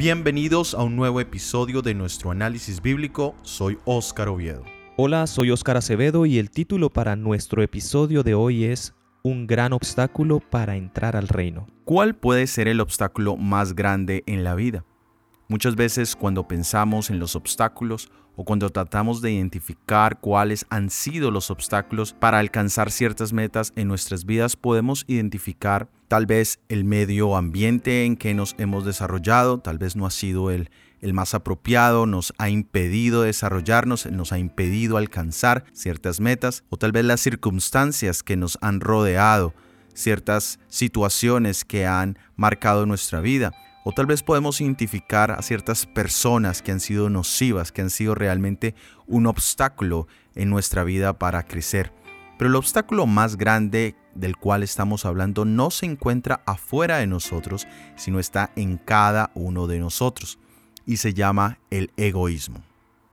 Bienvenidos a un nuevo episodio de nuestro análisis bíblico. Soy Óscar Oviedo. Hola, soy Óscar Acevedo y el título para nuestro episodio de hoy es Un gran obstáculo para entrar al reino. ¿Cuál puede ser el obstáculo más grande en la vida? Muchas veces cuando pensamos en los obstáculos o cuando tratamos de identificar cuáles han sido los obstáculos para alcanzar ciertas metas en nuestras vidas, podemos identificar tal vez el medio ambiente en que nos hemos desarrollado, tal vez no ha sido el, el más apropiado, nos ha impedido desarrollarnos, nos ha impedido alcanzar ciertas metas, o tal vez las circunstancias que nos han rodeado, ciertas situaciones que han marcado nuestra vida. O tal vez podemos identificar a ciertas personas que han sido nocivas, que han sido realmente un obstáculo en nuestra vida para crecer. Pero el obstáculo más grande del cual estamos hablando no se encuentra afuera de nosotros, sino está en cada uno de nosotros. Y se llama el egoísmo.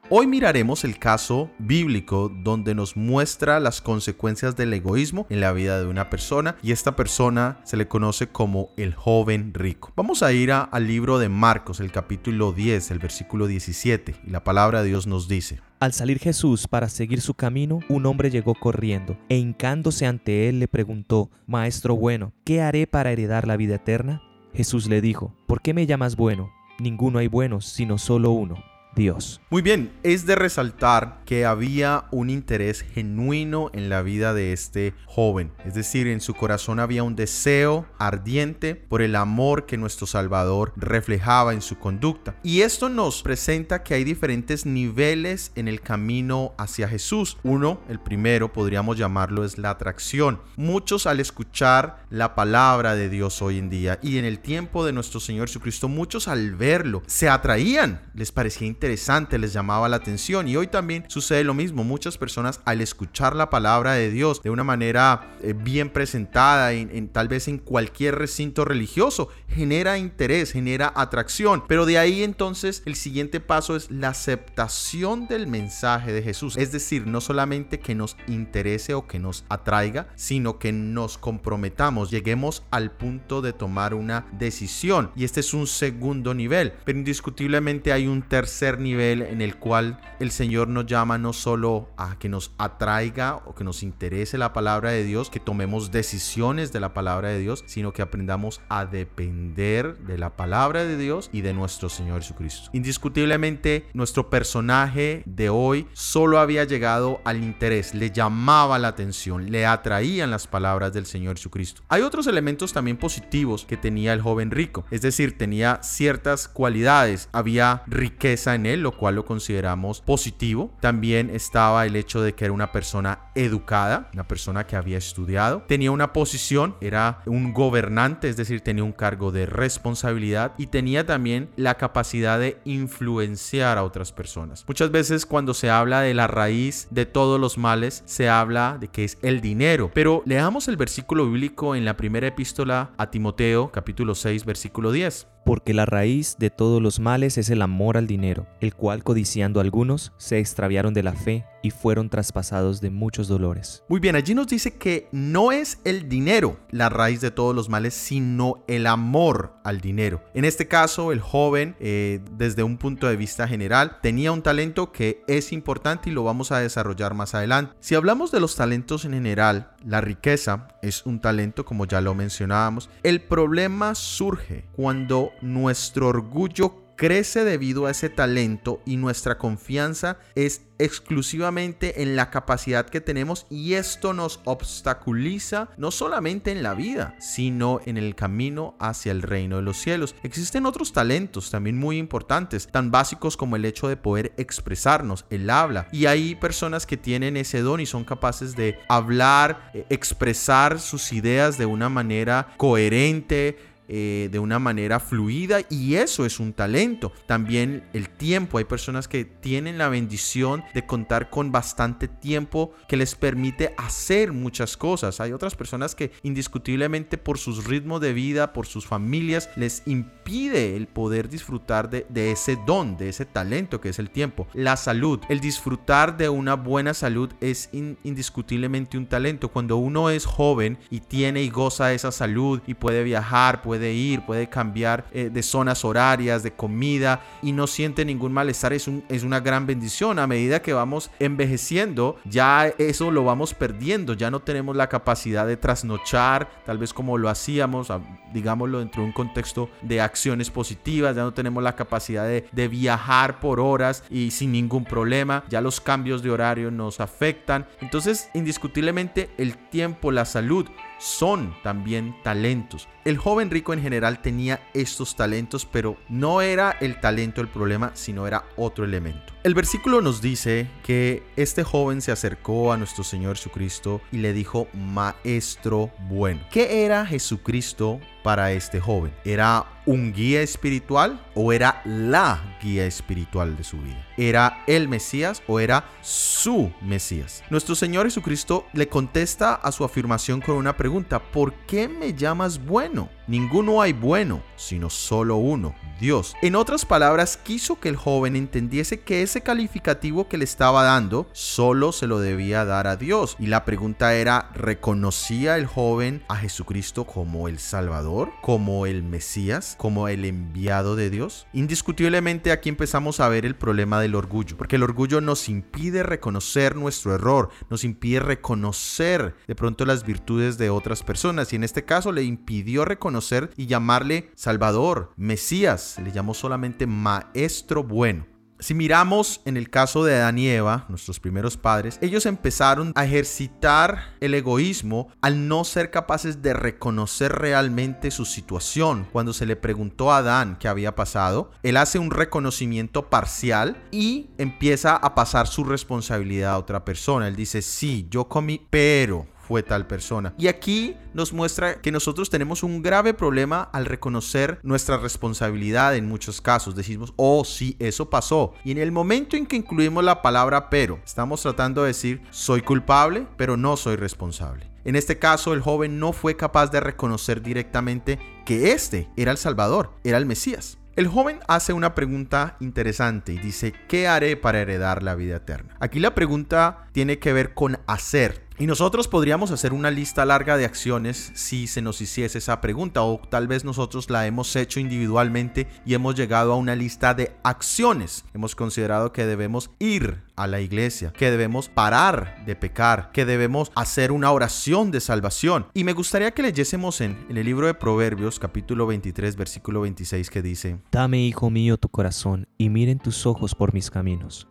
Hoy miraremos el caso bíblico donde nos muestra las consecuencias del egoísmo en la vida de una persona y esta persona se le conoce como el joven rico. Vamos a ir al libro de Marcos, el capítulo 10, el versículo 17 y la palabra de Dios nos dice. Al salir Jesús para seguir su camino, un hombre llegó corriendo e hincándose ante él le preguntó, Maestro bueno, ¿qué haré para heredar la vida eterna? Jesús le dijo, ¿por qué me llamas bueno? Ninguno hay buenos, sino solo uno Dios. Muy bien, es de resaltar que había un interés genuino en la vida de este joven, es decir, en su corazón había un deseo ardiente por el amor que nuestro Salvador reflejaba en su conducta. Y esto nos presenta que hay diferentes niveles en el camino hacia Jesús. Uno, el primero, podríamos llamarlo, es la atracción. Muchos al escuchar la palabra de Dios hoy en día y en el tiempo de nuestro Señor Jesucristo, muchos al verlo se atraían, les parecía interesante interesante, les llamaba la atención. Y hoy también sucede lo mismo. Muchas personas al escuchar la palabra de Dios de una manera eh, bien presentada, en, tal vez en cualquier recinto religioso, genera interés, genera atracción. Pero de ahí entonces el siguiente paso es la aceptación del mensaje de Jesús. Es decir, no solamente que nos interese o que nos atraiga, sino que nos comprometamos, lleguemos al punto de tomar una decisión. Y este es un segundo nivel. Pero indiscutiblemente hay un tercer nivel en el cual el Señor nos llama no solo a que nos atraiga o que nos interese la palabra de Dios, que tomemos decisiones de la palabra de Dios, sino que aprendamos a depender de la palabra de Dios y de nuestro Señor Jesucristo. Indiscutiblemente, nuestro personaje de hoy solo había llegado al interés, le llamaba la atención, le atraían las palabras del Señor Jesucristo. Hay otros elementos también positivos que tenía el joven rico, es decir, tenía ciertas cualidades, había riqueza en él, lo cual lo consideramos positivo. También estaba el hecho de que era una persona educada, una persona que había estudiado, tenía una posición, era un gobernante, es decir, tenía un cargo de responsabilidad y tenía también la capacidad de influenciar a otras personas. Muchas veces cuando se habla de la raíz de todos los males, se habla de que es el dinero, pero leamos el versículo bíblico en la primera epístola a Timoteo, capítulo 6, versículo 10 porque la raíz de todos los males es el amor al dinero, el cual codiciando algunos se extraviaron de la fe y fueron traspasados de muchos dolores. Muy bien, allí nos dice que no es el dinero la raíz de todos los males, sino el amor al dinero. En este caso, el joven, eh, desde un punto de vista general, tenía un talento que es importante y lo vamos a desarrollar más adelante. Si hablamos de los talentos en general, la riqueza es un talento, como ya lo mencionábamos. El problema surge cuando nuestro orgullo crece debido a ese talento y nuestra confianza es exclusivamente en la capacidad que tenemos y esto nos obstaculiza no solamente en la vida, sino en el camino hacia el reino de los cielos. Existen otros talentos también muy importantes, tan básicos como el hecho de poder expresarnos, el habla. Y hay personas que tienen ese don y son capaces de hablar, eh, expresar sus ideas de una manera coherente, eh, de una manera fluida y eso es un talento. También el tiempo, hay personas que tienen la bendición de contar con bastante tiempo que les permite hacer muchas cosas. Hay otras personas que indiscutiblemente por sus ritmos de vida, por sus familias, les impide el poder disfrutar de, ese don, de ese talento que es el tiempo. La salud, el disfrutar de una buena salud es indiscutiblemente un talento. Cuando uno es joven y tiene y goza de esa salud y puede viajar, puede puede ir, puede cambiar eh, de zonas horarias, de comida y no siente ningún malestar. Es, un, es una gran bendición. A medida que vamos envejeciendo, ya eso lo vamos perdiendo. Ya no tenemos la capacidad de trasnochar, tal vez como lo hacíamos, digámoslo dentro de un contexto de acciones positivas. Ya no tenemos la capacidad de, de viajar por horas y sin ningún problema. Ya los cambios de horario nos afectan. Entonces, indiscutiblemente, el tiempo, la salud son también talentos. El joven rico en general tenía estos talentos, pero no era el talento el problema, sino era otro elemento. El versículo nos dice que este joven se acercó a nuestro Señor Jesucristo y le dijo, Maestro bueno. ¿Qué era Jesucristo para este joven? ¿Era un guía espiritual o era la guía espiritual de su vida? ¿Era el Mesías o era su Mesías? Nuestro Señor Jesucristo le contesta a su afirmación con una pregunta, ¿por qué me llamas bueno? Ninguno hay bueno, sino solo uno, Dios. En otras palabras, quiso que el joven entendiese que ese calificativo que le estaba dando solo se lo debía dar a Dios. Y la pregunta era, ¿reconocía el joven a Jesucristo como el Salvador, como el Mesías, como el enviado de Dios? Indiscutiblemente aquí empezamos a ver el problema del orgullo, porque el orgullo nos impide reconocer nuestro error, nos impide reconocer de pronto las virtudes de otras personas y en este caso le impidió reconocer y llamarle Salvador, Mesías, le llamó solamente Maestro Bueno. Si miramos en el caso de Adán y Eva, nuestros primeros padres, ellos empezaron a ejercitar el egoísmo al no ser capaces de reconocer realmente su situación. Cuando se le preguntó a Adán qué había pasado, él hace un reconocimiento parcial y empieza a pasar su responsabilidad a otra persona. Él dice, sí, yo comí, pero fue tal persona. Y aquí nos muestra que nosotros tenemos un grave problema al reconocer nuestra responsabilidad en muchos casos. Decimos, oh, sí, eso pasó. Y en el momento en que incluimos la palabra pero, estamos tratando de decir, soy culpable, pero no soy responsable. En este caso, el joven no fue capaz de reconocer directamente que este era el Salvador, era el Mesías. El joven hace una pregunta interesante y dice, ¿qué haré para heredar la vida eterna? Aquí la pregunta tiene que ver con hacer, y nosotros podríamos hacer una lista larga de acciones si se nos hiciese esa pregunta o tal vez nosotros la hemos hecho individualmente y hemos llegado a una lista de acciones. Hemos considerado que debemos ir a la iglesia, que debemos parar de pecar, que debemos hacer una oración de salvación. Y me gustaría que leyésemos en, el libro de Proverbios capítulo 23 versículo 26 que dice, Dame, hijo mío, tu corazón y miren tus ojos por mis caminos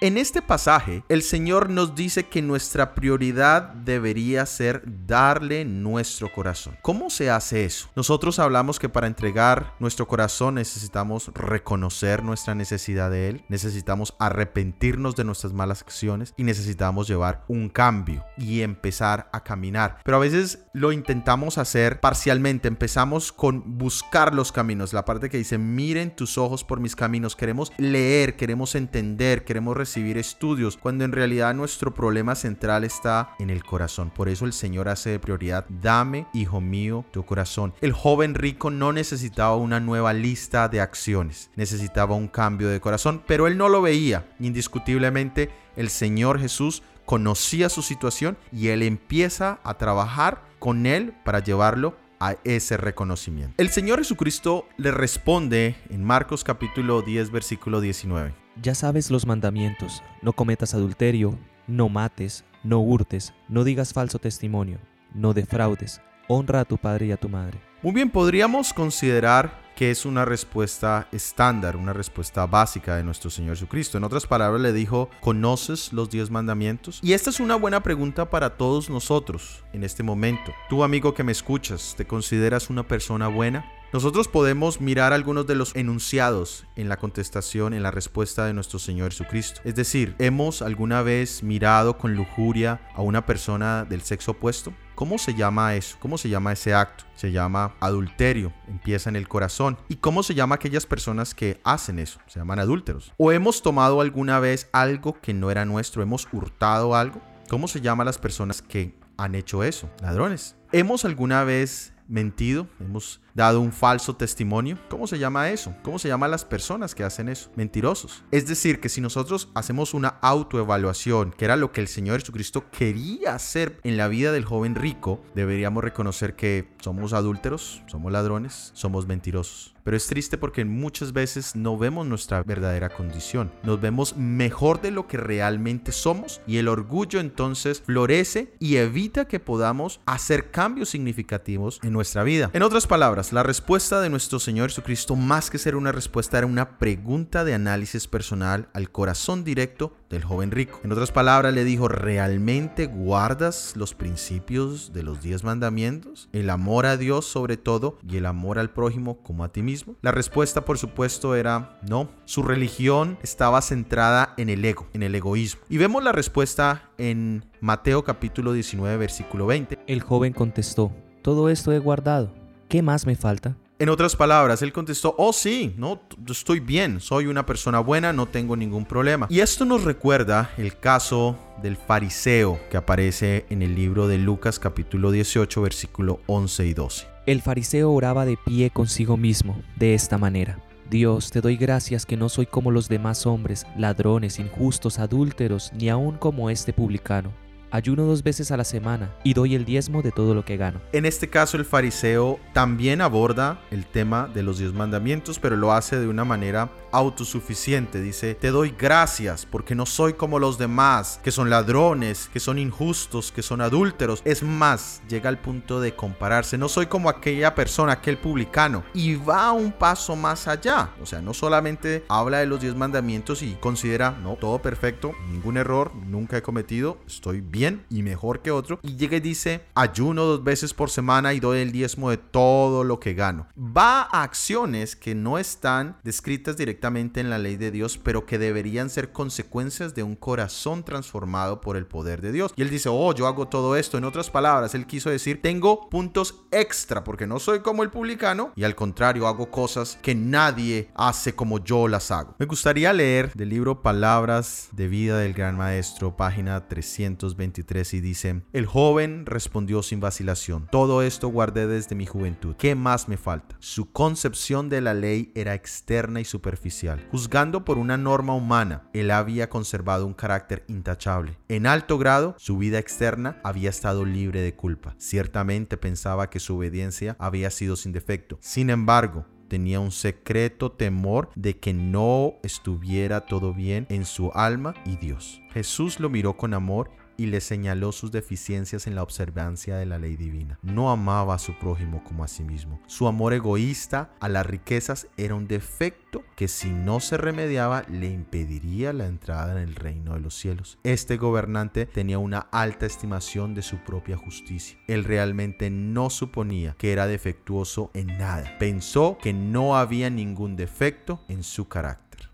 en este pasaje, el Señor nos dice que nuestra prioridad debería ser darle nuestro corazón. ¿Cómo se hace eso? Nosotros hablamos que para entregar nuestro corazón necesitamos reconocer nuestra necesidad de Él, necesitamos arrepentirnos de nuestras malas acciones y necesitamos llevar un cambio y empezar a caminar. Pero a veces lo intentamos hacer parcialmente, empezamos con buscar los caminos, la parte que dice, miren tus ojos por mis caminos, queremos leer, queremos entender, queremos recibir estudios, cuando en realidad nuestro problema central está en el corazón. Por eso el Señor hace de prioridad, dame, hijo mío, tu corazón. El joven rico no necesitaba una nueva lista de acciones, necesitaba un cambio de corazón, pero él no lo veía. Indiscutiblemente, el Señor Jesús conocía su situación y él empieza a trabajar con él para llevarlo a ese reconocimiento. El Señor Jesucristo le responde en Marcos capítulo 10 versículo 19. Ya sabes los mandamientos, no cometas adulterio, no mates, no hurtes, no digas falso testimonio, no defraudes, honra a tu padre y a tu madre. Muy bien, podríamos considerar que es una respuesta estándar, una respuesta básica de nuestro Señor Jesucristo. En otras palabras, le dijo, ¿conoces los diez mandamientos? Y esta es una buena pregunta para todos nosotros en este momento. Tú, amigo que me escuchas, ¿te consideras una persona buena? Nosotros podemos mirar algunos de los enunciados en la contestación, en la respuesta de nuestro Señor Jesucristo. Es decir, ¿hemos alguna vez mirado con lujuria a una persona del sexo opuesto? ¿Cómo se llama eso? ¿Cómo se llama ese acto? Se llama adulterio, empieza en el corazón. ¿Y cómo se llama aquellas personas que hacen eso? Se llaman adúlteros. ¿O hemos tomado alguna vez algo que no era nuestro? ¿Hemos hurtado algo? ¿Cómo se llama las personas que han hecho eso? Ladrones. ¿Hemos alguna vez mentido? ¿Hemos dado un falso testimonio. ¿Cómo se llama eso? ¿Cómo se llama las personas que hacen eso? Mentirosos. Es decir, que si nosotros hacemos una autoevaluación, que era lo que el Señor Jesucristo quería hacer en la vida del joven rico, deberíamos reconocer que somos adúlteros, somos ladrones, somos mentirosos. Pero es triste porque muchas veces no vemos nuestra verdadera condición. Nos vemos mejor de lo que realmente somos y el orgullo entonces florece y evita que podamos hacer cambios significativos en nuestra vida. En otras palabras, la respuesta de nuestro Señor Jesucristo, más que ser una respuesta, era una pregunta de análisis personal al corazón directo del joven rico. En otras palabras, le dijo, ¿realmente guardas los principios de los diez mandamientos? El amor a Dios sobre todo y el amor al prójimo como a ti mismo la respuesta, por supuesto, era no. Su religión estaba centrada en el ego, en el egoísmo. Y vemos la respuesta en Mateo capítulo 19, versículo 20. El joven contestó, todo esto he guardado. ¿Qué más me falta? En otras palabras, él contestó, oh sí, no, estoy bien, soy una persona buena, no tengo ningún problema. Y esto nos recuerda el caso del fariseo que aparece en el libro de Lucas capítulo 18, versículo 11 y 12. El fariseo oraba de pie consigo mismo, de esta manera. Dios, te doy gracias que no soy como los demás hombres, ladrones, injustos, adúlteros, ni aun como este publicano ayuno dos veces a la semana y doy el diezmo de todo lo que gano. En este caso el fariseo también aborda el tema de los diez mandamientos, pero lo hace de una manera autosuficiente. Dice, te doy gracias porque no soy como los demás, que son ladrones, que son injustos, que son adúlteros. Es más, llega al punto de compararse. No soy como aquella persona, aquel publicano. Y va un paso más allá. O sea, no solamente habla de los diez mandamientos y considera, no, todo perfecto, ningún error, nunca he cometido, estoy bien y mejor que otro. Y llega y dice, ayuno dos veces por semana y doy el diezmo de todo lo que gano. Va a acciones que no están descritas directamente en la ley de Dios, pero que deberían ser consecuencias de un corazón transformado por el poder de Dios. Y él dice, oh, yo hago todo esto. En otras palabras, él quiso decir, tengo puntos extra porque no soy como el publicano y al contrario hago cosas que nadie hace como yo las hago. Me gustaría leer del libro Palabras de vida del gran maestro, página 320 y dice, el joven respondió sin vacilación, todo esto guardé desde mi juventud, ¿qué más me falta? Su concepción de la ley era externa y superficial. Juzgando por una norma humana, él había conservado un carácter intachable. En alto grado, su vida externa había estado libre de culpa. Ciertamente pensaba que su obediencia había sido sin defecto. Sin embargo, tenía un secreto temor de que no estuviera todo bien en su alma y Dios. Jesús lo miró con amor y le señaló sus deficiencias en la observancia de la ley divina. No amaba a su prójimo como a sí mismo. Su amor egoísta a las riquezas era un defecto que si no se remediaba le impediría la entrada en el reino de los cielos. Este gobernante tenía una alta estimación de su propia justicia. Él realmente no suponía que era defectuoso en nada. Pensó que no había ningún defecto en su carácter.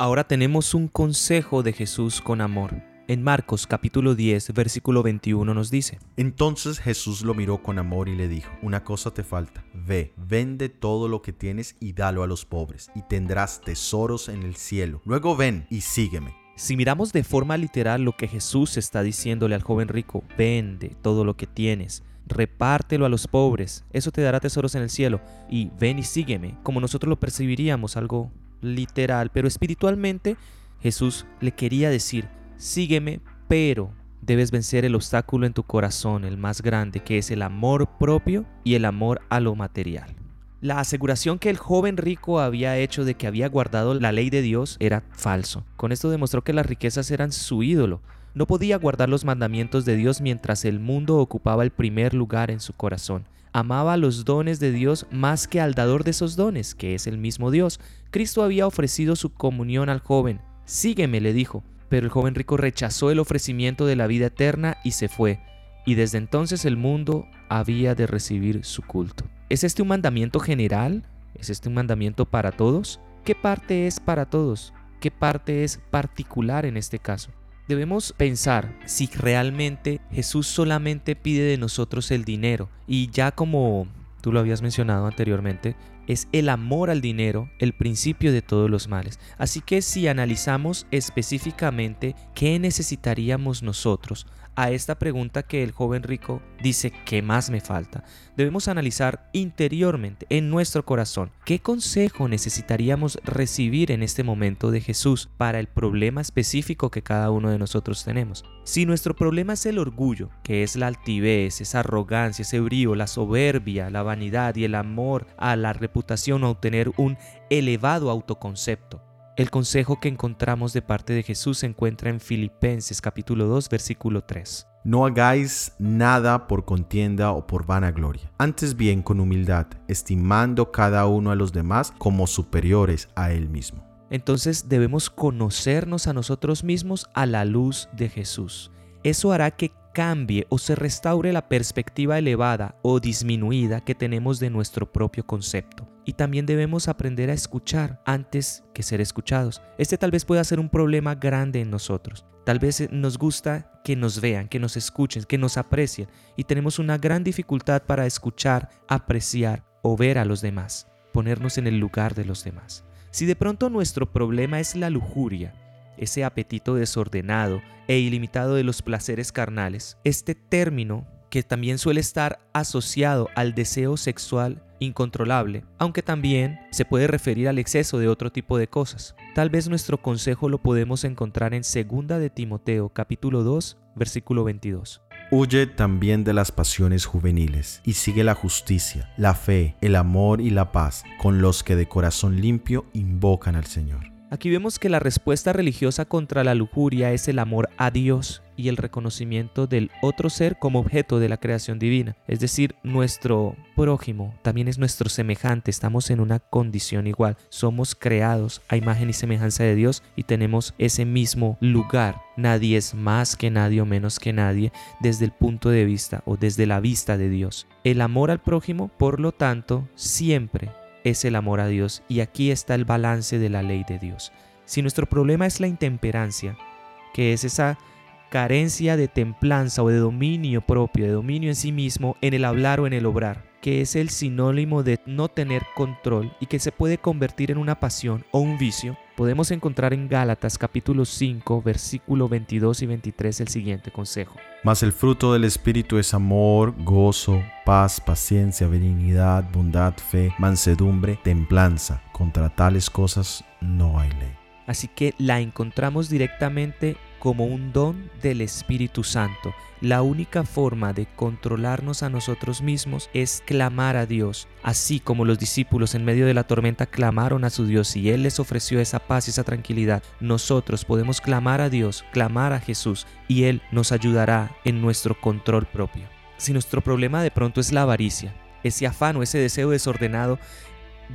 Ahora tenemos un consejo de Jesús con amor. En Marcos capítulo 10, versículo 21 nos dice, Entonces Jesús lo miró con amor y le dijo, una cosa te falta, ve, vende todo lo que tienes y dalo a los pobres, y tendrás tesoros en el cielo. Luego ven y sígueme. Si miramos de forma literal lo que Jesús está diciéndole al joven rico, vende todo lo que tienes, repártelo a los pobres, eso te dará tesoros en el cielo, y ven y sígueme, como nosotros lo percibiríamos, algo literal, pero espiritualmente Jesús le quería decir, sígueme, pero debes vencer el obstáculo en tu corazón, el más grande, que es el amor propio y el amor a lo material. La aseguración que el joven rico había hecho de que había guardado la ley de Dios era falso. Con esto demostró que las riquezas eran su ídolo. No podía guardar los mandamientos de Dios mientras el mundo ocupaba el primer lugar en su corazón. Amaba los dones de Dios más que al dador de esos dones, que es el mismo Dios. Cristo había ofrecido su comunión al joven. Sígueme, le dijo. Pero el joven rico rechazó el ofrecimiento de la vida eterna y se fue, y desde entonces el mundo había de recibir su culto. ¿Es este un mandamiento general? ¿Es este un mandamiento para todos? ¿Qué parte es para todos? ¿Qué parte es particular en este caso? Debemos pensar si realmente Jesús solamente pide de nosotros el dinero y ya como tú lo habías mencionado anteriormente, es el amor al dinero el principio de todos los males. Así que si analizamos específicamente qué necesitaríamos nosotros, a esta pregunta que el joven rico dice, ¿qué más me falta? Debemos analizar interiormente, en nuestro corazón, qué consejo necesitaríamos recibir en este momento de Jesús para el problema específico que cada uno de nosotros tenemos. Si nuestro problema es el orgullo, que es la altivez, esa arrogancia, ese brío, la soberbia, la vanidad y el amor a la reputación o obtener un elevado autoconcepto, el consejo que encontramos de parte de Jesús se encuentra en Filipenses capítulo 2 versículo 3. No hagáis nada por contienda o por vanagloria, antes bien con humildad, estimando cada uno a los demás como superiores a él mismo. Entonces debemos conocernos a nosotros mismos a la luz de Jesús. Eso hará que cambie o se restaure la perspectiva elevada o disminuida que tenemos de nuestro propio concepto. Y también debemos aprender a escuchar antes que ser escuchados. Este tal vez pueda ser un problema grande en nosotros. Tal vez nos gusta que nos vean, que nos escuchen, que nos aprecien y tenemos una gran dificultad para escuchar, apreciar o ver a los demás, ponernos en el lugar de los demás. Si de pronto nuestro problema es la lujuria, ese apetito desordenado e ilimitado de los placeres carnales, este término que también suele estar asociado al deseo sexual incontrolable, aunque también se puede referir al exceso de otro tipo de cosas. Tal vez nuestro consejo lo podemos encontrar en 2 de Timoteo capítulo 2, versículo 22. Huye también de las pasiones juveniles y sigue la justicia, la fe, el amor y la paz con los que de corazón limpio invocan al Señor. Aquí vemos que la respuesta religiosa contra la lujuria es el amor a Dios y el reconocimiento del otro ser como objeto de la creación divina. Es decir, nuestro prójimo también es nuestro semejante, estamos en una condición igual, somos creados a imagen y semejanza de Dios y tenemos ese mismo lugar. Nadie es más que nadie o menos que nadie desde el punto de vista o desde la vista de Dios. El amor al prójimo, por lo tanto, siempre es el amor a Dios y aquí está el balance de la ley de Dios. Si nuestro problema es la intemperancia, que es esa carencia de templanza o de dominio propio, de dominio en sí mismo, en el hablar o en el obrar, que es el sinónimo de no tener control y que se puede convertir en una pasión o un vicio, podemos encontrar en Gálatas capítulo 5, versículo 22 y 23 el siguiente consejo. Mas el fruto del Espíritu es amor, gozo, paz, paciencia, benignidad, bondad, fe, mansedumbre, templanza. Contra tales cosas no hay ley. Así que la encontramos directamente como un don del Espíritu Santo. La única forma de controlarnos a nosotros mismos es clamar a Dios, así como los discípulos en medio de la tormenta clamaron a su Dios y Él les ofreció esa paz y esa tranquilidad. Nosotros podemos clamar a Dios, clamar a Jesús y Él nos ayudará en nuestro control propio. Si nuestro problema de pronto es la avaricia, ese afán o ese deseo desordenado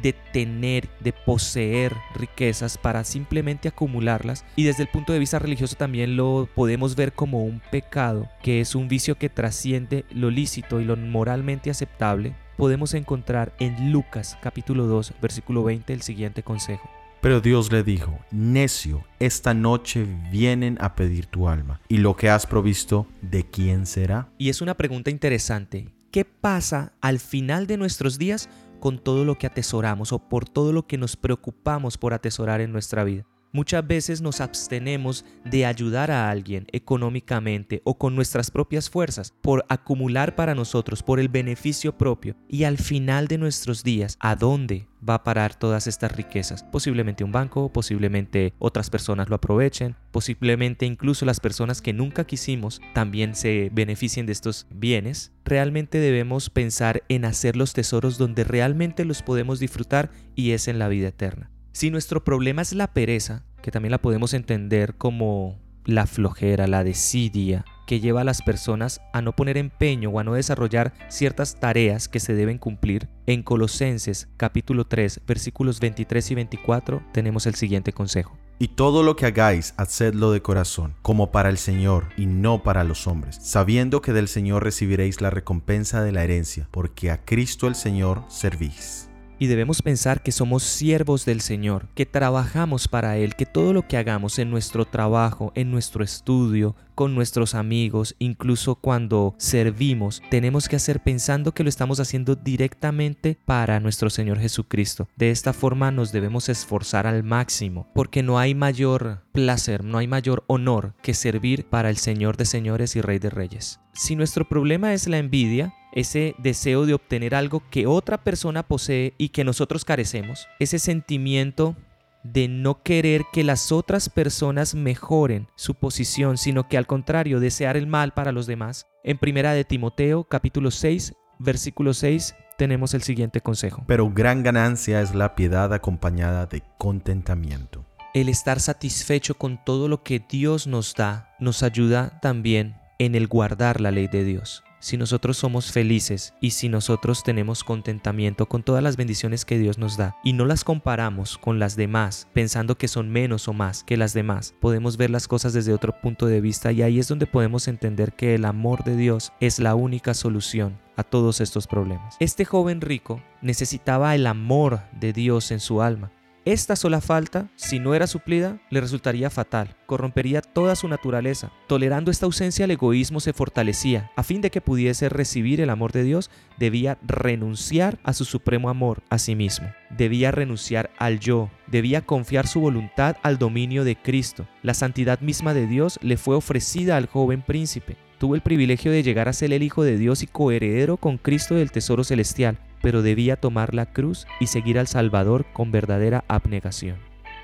de tener, de poseer riquezas para simplemente acumularlas. Y desde el punto de vista religioso también lo podemos ver como un pecado, que es un vicio que trasciende lo lícito y lo moralmente aceptable. Podemos encontrar en Lucas capítulo 2 versículo 20 el siguiente consejo. Pero Dios le dijo, necio, esta noche vienen a pedir tu alma, y lo que has provisto, ¿de quién será? Y es una pregunta interesante. ¿Qué pasa al final de nuestros días con todo lo que atesoramos o por todo lo que nos preocupamos por atesorar en nuestra vida. Muchas veces nos abstenemos de ayudar a alguien económicamente o con nuestras propias fuerzas por acumular para nosotros, por el beneficio propio. Y al final de nuestros días, ¿a dónde va a parar todas estas riquezas? Posiblemente un banco, posiblemente otras personas lo aprovechen, posiblemente incluso las personas que nunca quisimos también se beneficien de estos bienes. Realmente debemos pensar en hacer los tesoros donde realmente los podemos disfrutar y es en la vida eterna. Si nuestro problema es la pereza, que también la podemos entender como la flojera, la desidia, que lleva a las personas a no poner empeño o a no desarrollar ciertas tareas que se deben cumplir, en Colosenses capítulo 3 versículos 23 y 24 tenemos el siguiente consejo. Y todo lo que hagáis, hacedlo de corazón, como para el Señor y no para los hombres, sabiendo que del Señor recibiréis la recompensa de la herencia, porque a Cristo el Señor servís. Y debemos pensar que somos siervos del Señor, que trabajamos para Él, que todo lo que hagamos en nuestro trabajo, en nuestro estudio, con nuestros amigos, incluso cuando servimos, tenemos que hacer pensando que lo estamos haciendo directamente para nuestro Señor Jesucristo. De esta forma nos debemos esforzar al máximo, porque no hay mayor placer, no hay mayor honor que servir para el Señor de señores y Rey de reyes. Si nuestro problema es la envidia, ese deseo de obtener algo que otra persona posee y que nosotros carecemos, ese sentimiento de no querer que las otras personas mejoren su posición, sino que al contrario desear el mal para los demás. En primera de Timoteo capítulo 6, versículo 6 tenemos el siguiente consejo. Pero gran ganancia es la piedad acompañada de contentamiento. El estar satisfecho con todo lo que Dios nos da nos ayuda también en el guardar la ley de Dios si nosotros somos felices y si nosotros tenemos contentamiento con todas las bendiciones que Dios nos da y no las comparamos con las demás pensando que son menos o más que las demás, podemos ver las cosas desde otro punto de vista y ahí es donde podemos entender que el amor de Dios es la única solución a todos estos problemas. Este joven rico necesitaba el amor de Dios en su alma esta sola falta, si no era suplida, le resultaría fatal, corrompería toda su naturaleza. Tolerando esta ausencia, el egoísmo se fortalecía. A fin de que pudiese recibir el amor de Dios, debía renunciar a su supremo amor a sí mismo. Debía renunciar al yo, debía confiar su voluntad al dominio de Cristo. La santidad misma de Dios le fue ofrecida al joven príncipe. Tuvo el privilegio de llegar a ser el Hijo de Dios y coheredero con Cristo del tesoro celestial pero debía tomar la cruz y seguir al Salvador con verdadera abnegación.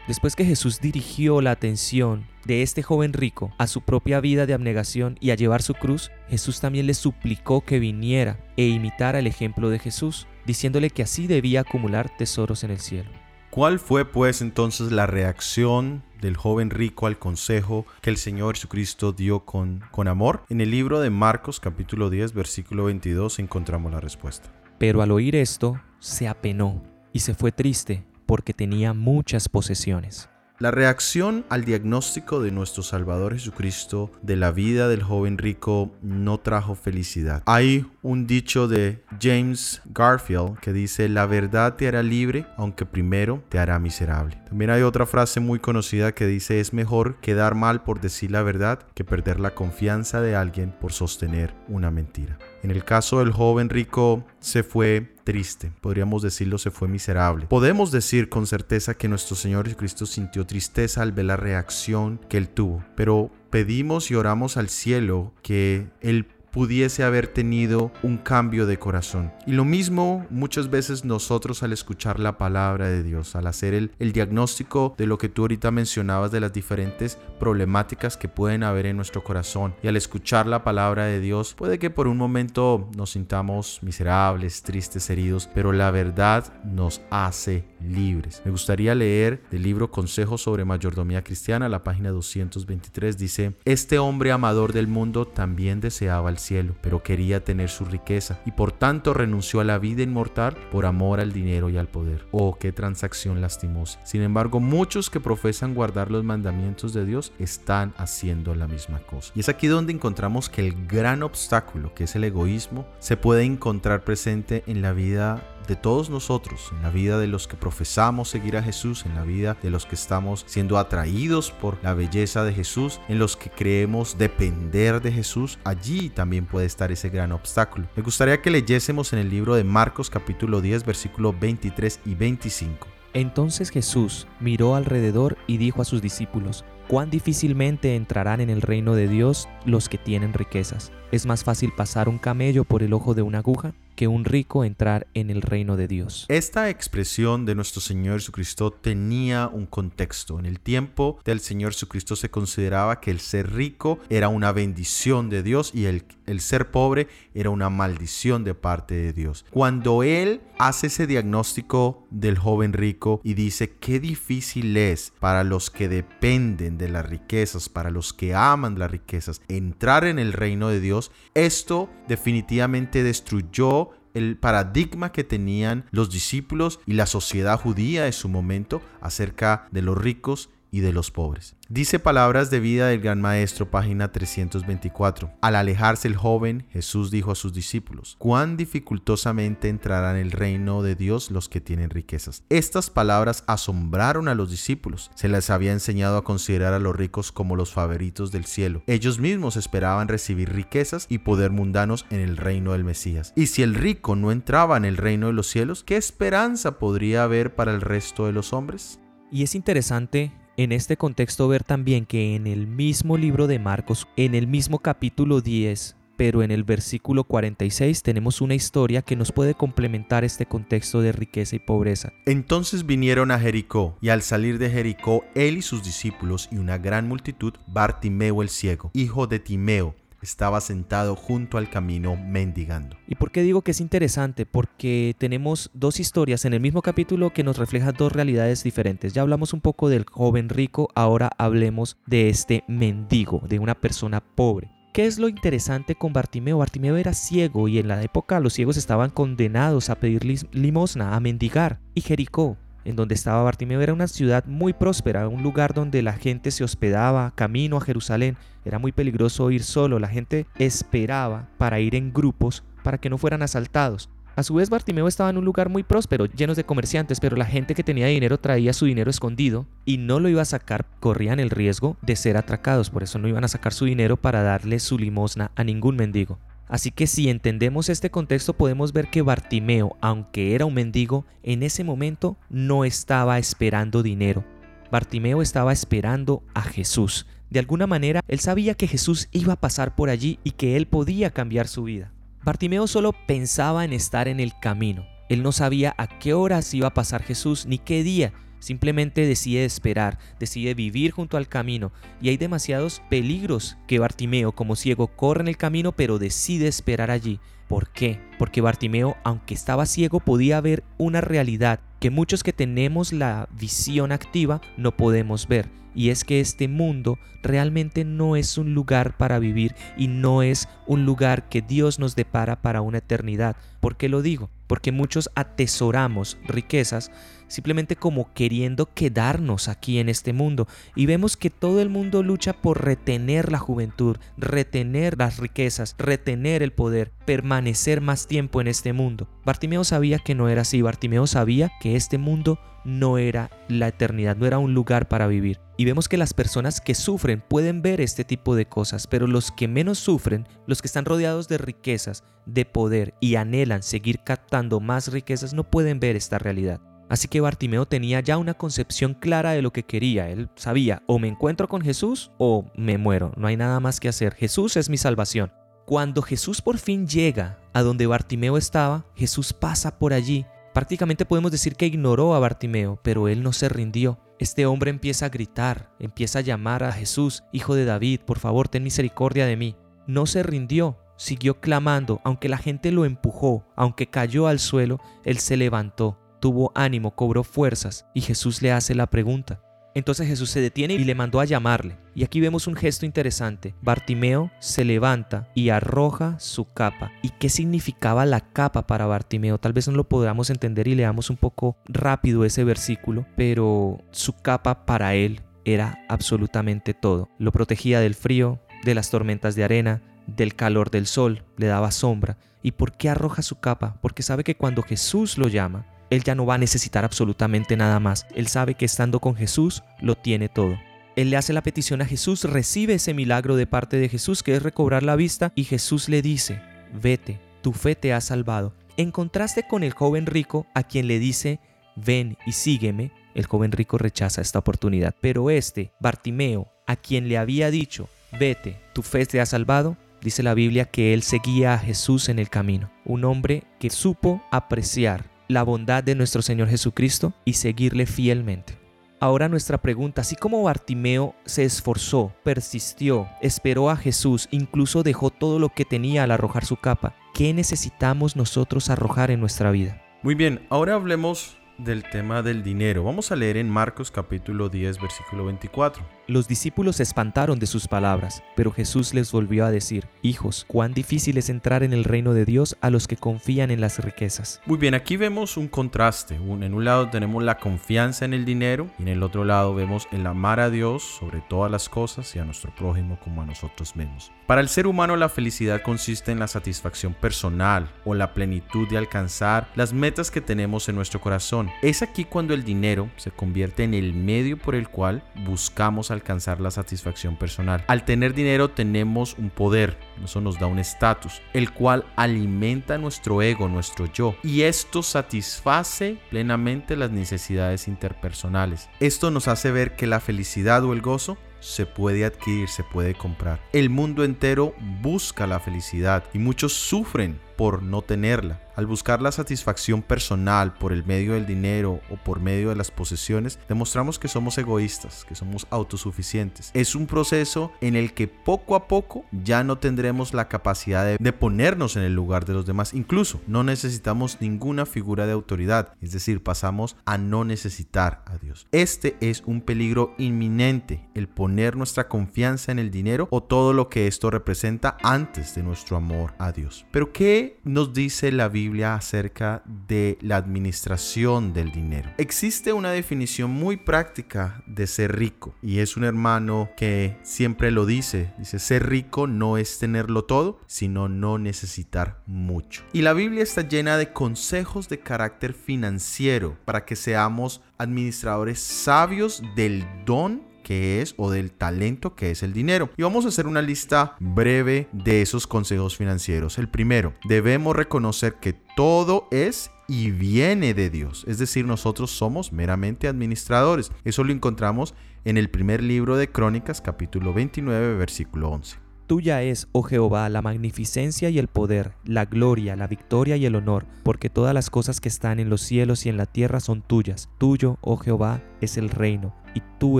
Después que Jesús dirigió la atención de este joven rico a su propia vida de abnegación y a llevar su cruz, Jesús también le suplicó que viniera e imitara el ejemplo de Jesús, diciéndole que así debía acumular tesoros en el cielo. ¿Cuál fue pues entonces la reacción del joven rico al consejo que el Señor Jesucristo dio con, amor? En el libro de Marcos capítulo 10 versículo 22 encontramos la respuesta. Pero al oír esto, se apenó y se fue triste porque tenía muchas posesiones. La reacción al diagnóstico de nuestro Salvador Jesucristo de la vida del joven rico no trajo felicidad. Hay un dicho de James Garfield que dice, la verdad te hará libre, aunque primero te hará miserable. También hay otra frase muy conocida que dice, es mejor quedar mal por decir la verdad que perder la confianza de alguien por sostener una mentira. En el caso del joven rico se fue triste, podríamos decirlo, se fue miserable. Podemos decir con certeza que nuestro Señor Jesucristo sintió tristeza al ver la reacción que él tuvo, pero pedimos y oramos al cielo que Él pudiese haber tenido un cambio de corazón. Y lo mismo muchas veces nosotros al escuchar la palabra de Dios, al hacer el, el, diagnóstico de lo que tú ahorita mencionabas de las diferentes problemáticas que pueden haber en nuestro corazón y al escuchar la palabra de Dios, puede que por un momento nos sintamos miserables, tristes, heridos, pero la verdad nos hace libres. Me gustaría leer del libro Consejos sobre Mayordomía Cristiana, la página 223 dice, este hombre amador del mundo también deseaba el cielo, pero quería tener su riqueza y por tanto renunció a la vida inmortal por amor al dinero y al poder. Oh, qué transacción lastimosa. Sin embargo, muchos que profesan guardar los mandamientos de Dios están haciendo la misma cosa. Y es aquí donde encontramos que el gran obstáculo, que es el egoísmo, se puede encontrar presente en la vida de todos nosotros, en la vida de los que profesamos seguir a Jesús, en la vida de los que estamos siendo atraídos por la belleza de Jesús, en los que creemos depender de Jesús, allí también puede estar ese gran obstáculo. Me gustaría que leyésemos en el libro de Marcos capítulo 10 versículos 23 y 25. Entonces Jesús miró alrededor y dijo a sus discípulos, cuán difícilmente entrarán en el reino de Dios los que tienen riquezas. Es más fácil pasar un camello por el ojo de una aguja que un rico entrar en el reino de Dios. Esta expresión de nuestro Señor Jesucristo tenía un contexto. En el tiempo del Señor Jesucristo se consideraba que el ser rico era una bendición de Dios y el, el ser pobre era una maldición de parte de Dios. Cuando Él hace ese diagnóstico del joven rico y dice qué difícil es para los que dependen de las riquezas, para los que aman las riquezas, entrar en el reino de Dios, esto definitivamente destruyó el paradigma que tenían los discípulos y la sociedad judía en su momento acerca de los ricos y de los pobres. Dice palabras de vida del gran maestro, página 324. Al alejarse el joven, Jesús dijo a sus discípulos, cuán dificultosamente entrarán en el reino de Dios los que tienen riquezas. Estas palabras asombraron a los discípulos. Se les había enseñado a considerar a los ricos como los favoritos del cielo. Ellos mismos esperaban recibir riquezas y poder mundanos en el reino del Mesías. Y si el rico no entraba en el reino de los cielos, ¿qué esperanza podría haber para el resto de los hombres? Y es interesante en este contexto ver también que en el mismo libro de Marcos, en el mismo capítulo 10, pero en el versículo 46 tenemos una historia que nos puede complementar este contexto de riqueza y pobreza. Entonces vinieron a Jericó, y al salir de Jericó, él y sus discípulos y una gran multitud, Bartimeo el ciego, hijo de Timeo, estaba sentado junto al camino mendigando. ¿Y por qué digo que es interesante? Porque tenemos dos historias en el mismo capítulo que nos reflejan dos realidades diferentes. Ya hablamos un poco del joven rico, ahora hablemos de este mendigo, de una persona pobre. ¿Qué es lo interesante con Bartimeo? Bartimeo era ciego y en la época los ciegos estaban condenados a pedir limosna, a mendigar. Y Jericó, en donde estaba Bartimeo era una ciudad muy próspera, un lugar donde la gente se hospedaba camino a Jerusalén. Era muy peligroso ir solo, la gente esperaba para ir en grupos para que no fueran asaltados. A su vez Bartimeo estaba en un lugar muy próspero, lleno de comerciantes, pero la gente que tenía dinero traía su dinero escondido y no lo iba a sacar, corrían el riesgo de ser atracados, por eso no iban a sacar su dinero para darle su limosna a ningún mendigo. Así que si entendemos este contexto podemos ver que Bartimeo, aunque era un mendigo, en ese momento no estaba esperando dinero. Bartimeo estaba esperando a Jesús. De alguna manera, él sabía que Jesús iba a pasar por allí y que él podía cambiar su vida. Bartimeo solo pensaba en estar en el camino. Él no sabía a qué horas iba a pasar Jesús ni qué día, Simplemente decide esperar, decide vivir junto al camino y hay demasiados peligros que Bartimeo como ciego corre en el camino pero decide esperar allí. ¿Por qué? Porque Bartimeo, aunque estaba ciego, podía ver una realidad que muchos que tenemos la visión activa no podemos ver. Y es que este mundo realmente no es un lugar para vivir y no es un lugar que Dios nos depara para una eternidad. ¿Por qué lo digo? Porque muchos atesoramos riquezas simplemente como queriendo quedarnos aquí en este mundo. Y vemos que todo el mundo lucha por retener la juventud, retener las riquezas, retener el poder, permanecer más tiempo en este mundo. Bartimeo sabía que no era así, Bartimeo sabía que este mundo no era la eternidad, no era un lugar para vivir. Y vemos que las personas que sufren pueden ver este tipo de cosas, pero los que menos sufren, los que están rodeados de riquezas, de poder y anhelan seguir captando más riquezas, no pueden ver esta realidad. Así que Bartimeo tenía ya una concepción clara de lo que quería. Él sabía, o me encuentro con Jesús o me muero. No hay nada más que hacer. Jesús es mi salvación. Cuando Jesús por fin llega a donde Bartimeo estaba, Jesús pasa por allí. Prácticamente podemos decir que ignoró a Bartimeo, pero él no se rindió. Este hombre empieza a gritar, empieza a llamar a Jesús, Hijo de David, por favor, ten misericordia de mí. No se rindió, siguió clamando, aunque la gente lo empujó, aunque cayó al suelo, él se levantó tuvo ánimo, cobró fuerzas y Jesús le hace la pregunta. Entonces Jesús se detiene y le mandó a llamarle. Y aquí vemos un gesto interesante. Bartimeo se levanta y arroja su capa. ¿Y qué significaba la capa para Bartimeo? Tal vez no lo podamos entender y leamos un poco rápido ese versículo, pero su capa para él era absolutamente todo. Lo protegía del frío, de las tormentas de arena, del calor del sol, le daba sombra. ¿Y por qué arroja su capa? Porque sabe que cuando Jesús lo llama, él ya no va a necesitar absolutamente nada más. Él sabe que estando con Jesús lo tiene todo. Él le hace la petición a Jesús, recibe ese milagro de parte de Jesús que es recobrar la vista y Jesús le dice, vete, tu fe te ha salvado. En contraste con el joven rico a quien le dice, ven y sígueme, el joven rico rechaza esta oportunidad. Pero este, Bartimeo, a quien le había dicho, vete, tu fe te ha salvado, dice la Biblia que él seguía a Jesús en el camino. Un hombre que supo apreciar la bondad de nuestro Señor Jesucristo y seguirle fielmente. Ahora nuestra pregunta, así como Bartimeo se esforzó, persistió, esperó a Jesús, incluso dejó todo lo que tenía al arrojar su capa, ¿qué necesitamos nosotros arrojar en nuestra vida? Muy bien, ahora hablemos del tema del dinero. Vamos a leer en Marcos capítulo 10 versículo 24. Los discípulos se espantaron de sus palabras, pero Jesús les volvió a decir, Hijos, cuán difícil es entrar en el reino de Dios a los que confían en las riquezas. Muy bien, aquí vemos un contraste. en un lado tenemos la confianza en el dinero y en el otro lado vemos el amar a Dios sobre todas las cosas y a nuestro prójimo como a nosotros mismos. Para el ser humano la felicidad consiste en la satisfacción personal o la plenitud de alcanzar las metas que tenemos en nuestro corazón. Es aquí cuando el dinero se convierte en el medio por el cual buscamos alcanzar la satisfacción personal. Al tener dinero tenemos un poder, eso nos da un estatus, el cual alimenta nuestro ego, nuestro yo, y esto satisface plenamente las necesidades interpersonales. Esto nos hace ver que la felicidad o el gozo se puede adquirir, se puede comprar. El mundo entero busca la felicidad y muchos sufren por no tenerla. Al buscar la satisfacción personal por el medio del dinero o por medio de las posesiones, demostramos que somos egoístas, que somos autosuficientes. Es un proceso en el que poco a poco ya no tendremos la capacidad de, ponernos en el lugar de los demás. Incluso no necesitamos ninguna figura de autoridad, es decir, pasamos a no necesitar a Dios. Este es un peligro inminente, el poner nuestra confianza en el dinero o todo lo que esto representa antes de nuestro amor a Dios. Pero ¿qué nos dice la Biblia acerca de la administración del dinero? Existe una definición muy práctica de ser rico y es un hermano que siempre lo dice. Dice, ser rico no es tenerlo todo, sino no necesitar mucho. Y la Biblia está llena de consejos de carácter financiero para que seamos administradores sabios del don que es o del talento que es el dinero. Y vamos a hacer una lista breve de esos consejos financieros. El primero, debemos reconocer que todo es y viene de Dios. Es decir, nosotros somos meramente administradores. Eso lo encontramos en el primer libro de Crónicas, capítulo 29, versículo 11. Tuya es, oh Jehová, la magnificencia y el poder, la gloria, la victoria y el honor, porque todas las cosas que están en los cielos y en la tierra son tuyas. Tuyo, oh Jehová, es el reino, y tú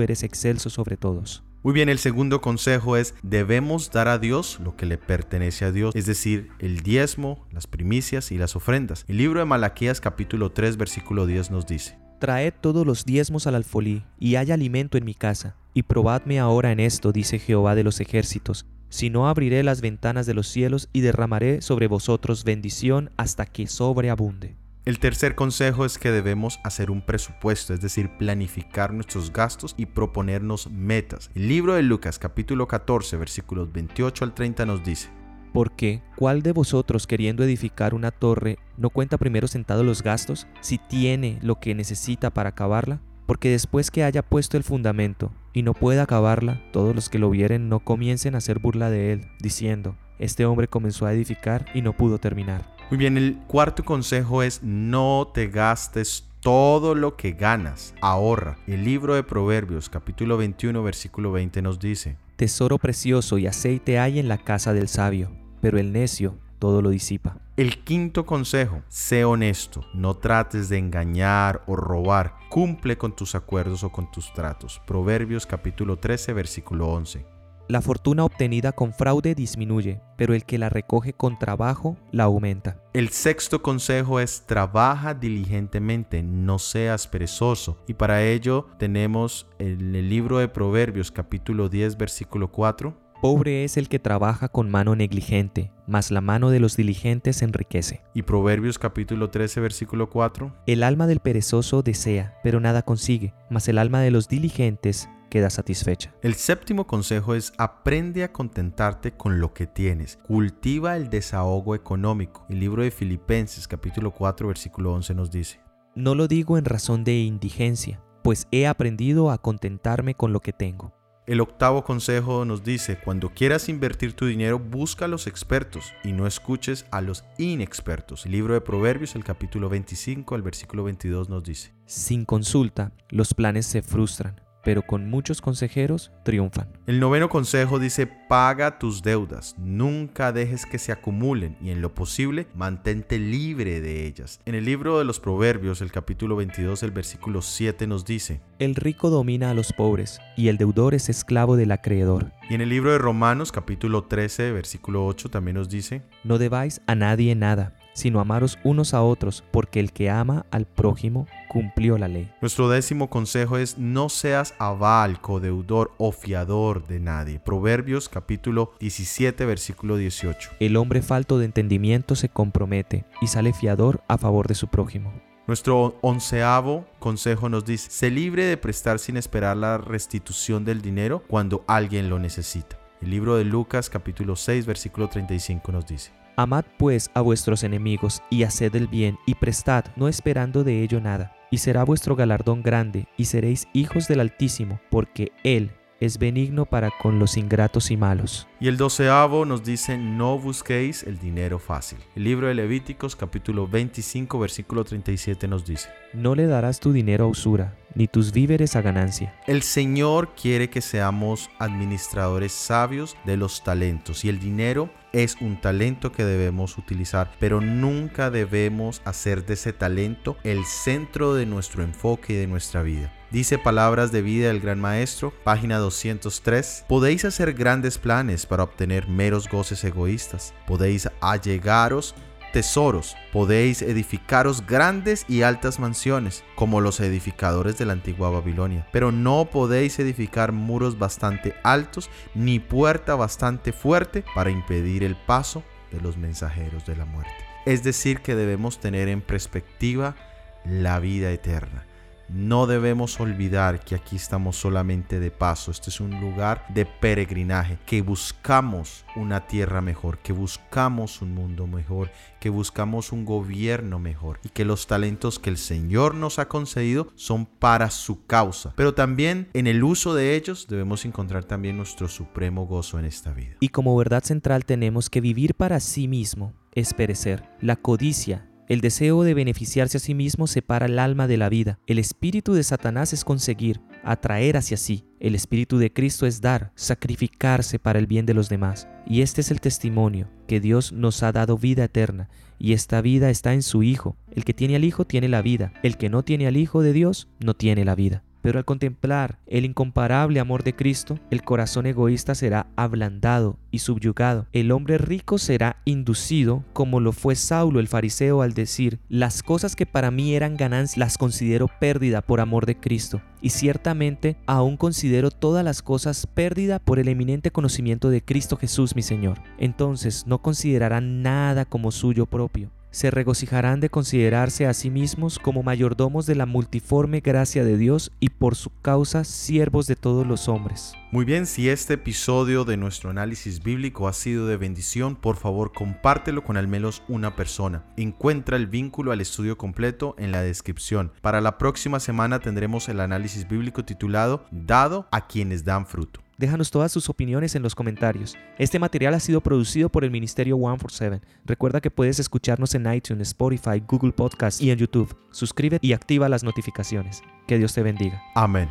eres excelso sobre todos. Muy bien, el segundo consejo es debemos dar a Dios lo que le pertenece a Dios, es decir, el diezmo, las primicias y las ofrendas. El libro de Malaquías capítulo 3 versículo 10 nos dice, Traed todos los diezmos al alfolí, y haya alimento en mi casa, y probadme ahora en esto, dice Jehová de los ejércitos, si no abriré las ventanas de los cielos y derramaré sobre vosotros bendición hasta que sobreabunde. El tercer consejo es que debemos hacer un presupuesto, es decir, planificar nuestros gastos y proponernos metas. El libro de Lucas capítulo 14 versículos 28 al 30 nos dice, Porque, ¿cuál de vosotros queriendo edificar una torre no cuenta primero sentado los gastos, si tiene lo que necesita para acabarla? porque después que haya puesto el fundamento y no pueda acabarla, todos los que lo vieren no comiencen a hacer burla de él, diciendo, este hombre comenzó a edificar y no pudo terminar. Muy bien, el cuarto consejo es no te gastes todo lo que ganas, ahorra. El libro de Proverbios capítulo 21 versículo 20 nos dice, Tesoro precioso y aceite hay en la casa del sabio, pero el necio todo lo disipa. El quinto consejo, sé honesto, no trates de engañar o robar, cumple con tus acuerdos o con tus tratos. Proverbios capítulo 13 versículo 11. La fortuna obtenida con fraude disminuye, pero el que la recoge con trabajo la aumenta. El sexto consejo es trabaja diligentemente, no seas perezoso. Y para ello tenemos en el libro de Proverbios capítulo 10 versículo 4 Pobre es el que trabaja con mano negligente, mas la mano de los diligentes enriquece. Y Proverbios capítulo 13 versículo 4. El alma del perezoso desea, pero nada consigue, mas el alma de los diligentes queda satisfecha. El séptimo consejo es aprende a contentarte con lo que tienes. Cultiva el desahogo económico. El libro de Filipenses capítulo 4 versículo 11 nos dice. No lo digo en razón de indigencia, pues he aprendido a contentarme con lo que tengo. El octavo consejo nos dice, cuando quieras invertir tu dinero, busca a los expertos y no escuches a los inexpertos. El libro de Proverbios, el capítulo 25, el versículo 22 nos dice. Sin consulta, los planes se frustran pero con muchos consejeros triunfan. El noveno consejo dice, paga tus deudas, nunca dejes que se acumulen y en lo posible mantente libre de ellas. En el libro de los Proverbios, el capítulo 22, el versículo 7 nos dice, El rico domina a los pobres y el deudor es esclavo del acreedor. Y en el libro de Romanos, capítulo 13, versículo 8 también nos dice, No debáis a nadie nada sino amaros unos a otros, porque el que ama al prójimo cumplió la ley. Nuestro décimo consejo es no seas aval, codeudor o fiador de nadie. Proverbios capítulo 17 versículo 18. El hombre falto de entendimiento se compromete y sale fiador a favor de su prójimo. Nuestro onceavo consejo nos dice, se libre de prestar sin esperar la restitución del dinero cuando alguien lo necesita. El libro de Lucas capítulo 6 versículo 35 nos dice. Amad pues a vuestros enemigos y haced el bien y prestad, no esperando de ello nada, y será vuestro galardón grande, y seréis hijos del Altísimo, porque Él es benigno para con los ingratos y malos. Y el doceavo nos dice, no busquéis el dinero fácil. El libro de Levíticos capítulo 25 versículo 37 nos dice, no le darás tu dinero a usura, ni tus víveres a ganancia. El Señor quiere que seamos administradores sabios de los talentos y el dinero es un talento que debemos utilizar, pero nunca debemos hacer de ese talento el centro de nuestro enfoque y de nuestra vida. Dice Palabras de Vida del Gran Maestro, página 203, podéis hacer grandes planes para obtener meros goces egoístas, podéis allegaros tesoros, podéis edificaros grandes y altas mansiones, como los edificadores de la antigua Babilonia, pero no podéis edificar muros bastante altos ni puerta bastante fuerte para impedir el paso de los mensajeros de la muerte. Es decir, que debemos tener en perspectiva la vida eterna. No debemos olvidar que aquí estamos solamente de paso. Este es un lugar de peregrinaje, que buscamos una tierra mejor, que buscamos un mundo mejor, que buscamos un gobierno mejor y que los talentos que el Señor nos ha concedido son para su causa. Pero también en el uso de ellos debemos encontrar también nuestro supremo gozo en esta vida. Y como verdad central tenemos que vivir para sí mismo es perecer. La codicia el deseo de beneficiarse a sí mismo separa el alma de la vida. El espíritu de Satanás es conseguir, atraer hacia sí. El espíritu de Cristo es dar, sacrificarse para el bien de los demás. Y este es el testimonio, que Dios nos ha dado vida eterna, y esta vida está en su Hijo. El que tiene al Hijo tiene la vida, el que no tiene al Hijo de Dios no tiene la vida. Pero al contemplar el incomparable amor de Cristo, el corazón egoísta será ablandado y subyugado. El hombre rico será inducido, como lo fue Saulo el fariseo al decir, las cosas que para mí eran ganancias las considero pérdida por amor de Cristo. Y ciertamente aún considero todas las cosas pérdida por el eminente conocimiento de Cristo Jesús mi Señor. Entonces no considerarán nada como suyo propio se regocijarán de considerarse a sí mismos como mayordomos de la multiforme gracia de Dios y por su causa siervos de todos los hombres. Muy bien, si este episodio de nuestro análisis bíblico ha sido de bendición, por favor compártelo con al menos una persona. Encuentra el vínculo al estudio completo en la descripción. Para la próxima semana tendremos el análisis bíblico titulado Dado a quienes dan fruto. Déjanos todas sus opiniones en los comentarios. Este material ha sido producido por el Ministerio 147. Recuerda que puedes escucharnos en iTunes, Spotify, Google Podcast y en YouTube. Suscríbete y activa las notificaciones. Que Dios te bendiga. Amén.